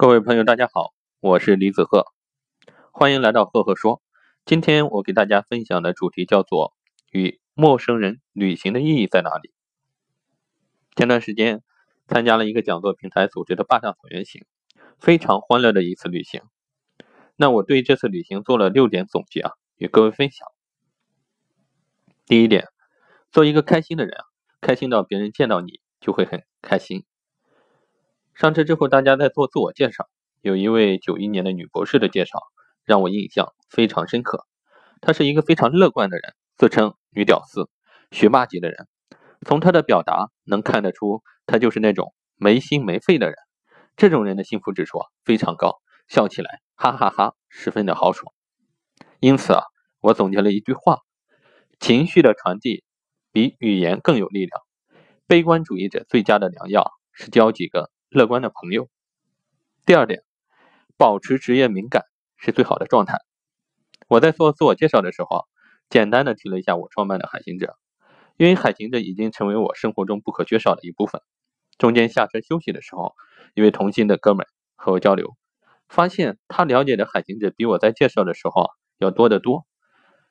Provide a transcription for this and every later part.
各位朋友，大家好，我是李子鹤，欢迎来到赫赫说。今天我给大家分享的主题叫做“与陌生人旅行的意义在哪里”。前段时间参加了一个讲座平台组织的八大草原行，非常欢乐的一次旅行。那我对这次旅行做了六点总结啊，与各位分享。第一点，做一个开心的人啊，开心到别人见到你就会很开心。上车之后，大家在做自我介绍。有一位九一年的女博士的介绍让我印象非常深刻。她是一个非常乐观的人，自称女屌丝、学霸级的人。从她的表达能看得出，她就是那种没心没肺的人。这种人的幸福指数啊非常高，笑起来哈哈哈，十分的豪爽。因此啊，我总结了一句话：情绪的传递比语言更有力量。悲观主义者最佳的良药是交几个。乐观的朋友。第二点，保持职业敏感是最好的状态。我在做自我介绍的时候，简单的提了一下我创办的海行者，因为海行者已经成为我生活中不可缺少的一部分。中间下车休息的时候，一位同行的哥们和我交流，发现他了解的海行者比我在介绍的时候要多得多。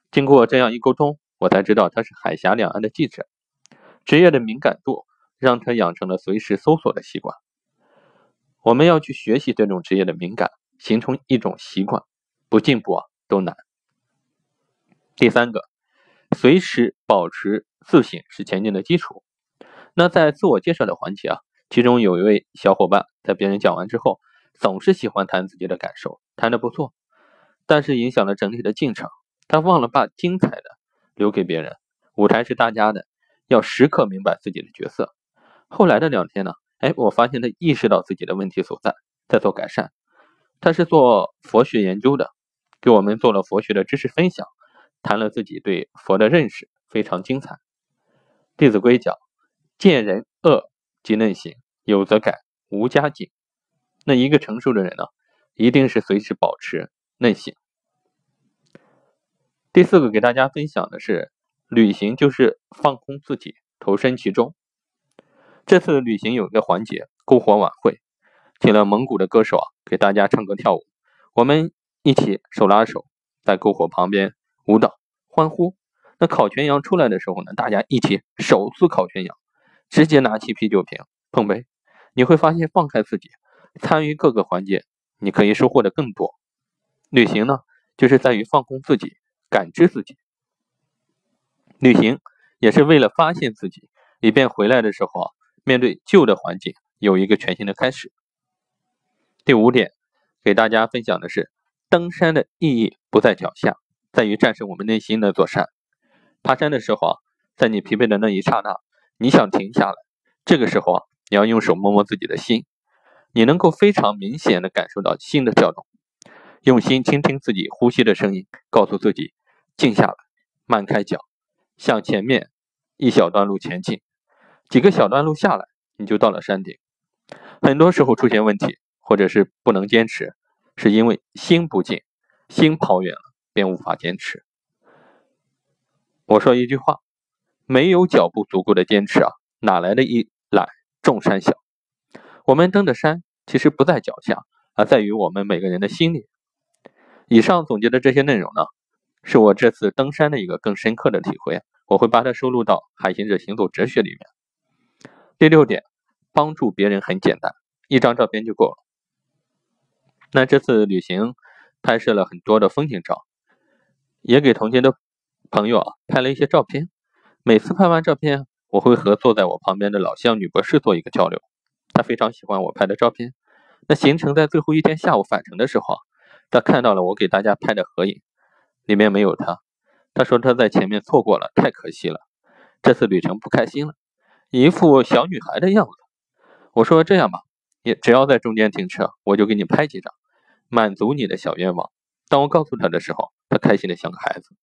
经过这样一沟通，我才知道他是海峡两岸的记者，职业的敏感度让他养成了随时搜索的习惯。我们要去学习这种职业的敏感，形成一种习惯，不进步啊都难。第三个，随时保持自省是前进的基础。那在自我介绍的环节啊，其中有一位小伙伴在别人讲完之后，总是喜欢谈自己的感受，谈的不错，但是影响了整体的进程。他忘了把精彩的留给别人，舞台是大家的，要时刻明白自己的角色。后来的两天呢？哎，我发现他意识到自己的问题所在，在做改善。他是做佛学研究的，给我们做了佛学的知识分享，谈了自己对佛的认识，非常精彩。《弟子规》讲：“见人恶即内省，有则改，无加警。”那一个成熟的人呢，一定是随时保持内省。第四个给大家分享的是，旅行就是放空自己，投身其中。这次旅行有一个环节篝火晚会，请了蒙古的歌手给大家唱歌跳舞，我们一起手拉手在篝火旁边舞蹈欢呼。那烤全羊出来的时候呢，大家一起手撕烤全羊，直接拿起啤酒瓶碰杯。你会发现，放开自己，参与各个环节，你可以收获的更多。旅行呢，就是在于放空自己，感知自己。旅行也是为了发现自己，以便回来的时候啊。面对旧的环境，有一个全新的开始。第五点，给大家分享的是，登山的意义不在脚下，在于战胜我们内心那座山。爬山的时候啊，在你疲惫的那一刹那，你想停下来，这个时候啊，你要用手摸摸自己的心，你能够非常明显的感受到心的跳动，用心倾听自己呼吸的声音，告诉自己静下来，慢开脚，向前面一小段路前进。几个小段路下来，你就到了山顶。很多时候出现问题，或者是不能坚持，是因为心不静，心跑远了，便无法坚持。我说一句话：没有脚步足够的坚持啊，哪来的一览众山小？我们登的山其实不在脚下，而在于我们每个人的心里。以上总结的这些内容呢，是我这次登山的一个更深刻的体会，我会把它收录到《海行者行走哲学》里面。第六点，帮助别人很简单，一张照片就够了。那这次旅行拍摄了很多的风景照，也给同行的朋友啊拍了一些照片。每次拍完照片，我会和坐在我旁边的老乡女博士做一个交流，她非常喜欢我拍的照片。那行程在最后一天下午返程的时候啊，她看到了我给大家拍的合影，里面没有她。她说她在前面错过了，太可惜了，这次旅程不开心了。一副小女孩的样子，我说这样吧，也只要在中间停车，我就给你拍几张，满足你的小愿望。当我告诉他的时候，他开心的像个孩子。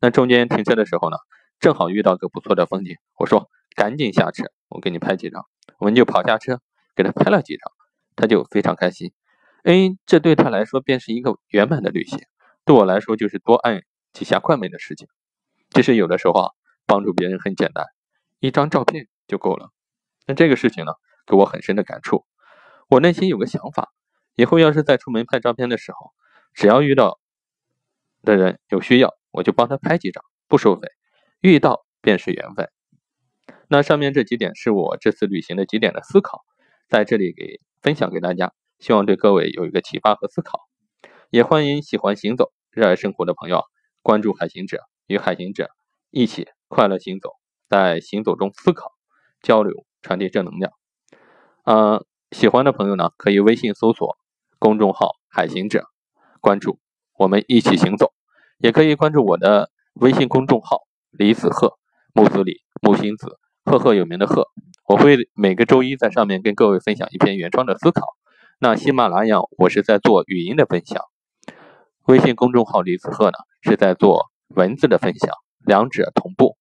那中间停车的时候呢，正好遇到个不错的风景，我说赶紧下车，我给你拍几张。我们就跑下车，给他拍了几张，他就非常开心。哎，这对他来说便是一个圆满的旅行，对我来说就是多按几下快门的事情。其实有的时候啊，帮助别人很简单，一张照片。就够了。那这个事情呢，给我很深的感触。我内心有个想法：以后要是再出门拍照片的时候，只要遇到的人有需要，我就帮他拍几张，不收费。遇到便是缘分。那上面这几点是我这次旅行的几点的思考，在这里给分享给大家，希望对各位有一个启发和思考。也欢迎喜欢行走、热爱生活的朋友关注海行者，与海行者一起快乐行走，在行走中思考、交流、传递正能量。呃，喜欢的朋友呢，可以微信搜索公众号“海行者”，关注我们一起行走，也可以关注我的微信公众号。李子鹤，木子李，木星子，赫赫有名的鹤。我会每个周一在上面跟各位分享一篇原创的思考。那喜马拉雅我是在做语音的分享，微信公众号李子鹤呢是在做文字的分享，两者同步，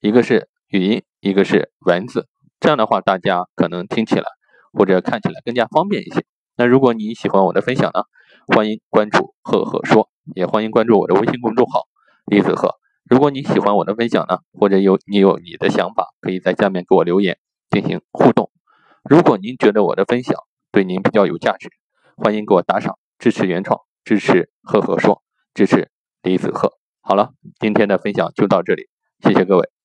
一个是语音，一个是文字。这样的话，大家可能听起来或者看起来更加方便一些。那如果你喜欢我的分享呢，欢迎关注赫赫说，也欢迎关注我的微信公众号李子鹤。如果你喜欢我的分享呢，或者有你有你的想法，可以在下面给我留言进行互动。如果您觉得我的分享对您比较有价值，欢迎给我打赏，支持原创，支持赫赫说，支持李子赫。好了，今天的分享就到这里，谢谢各位。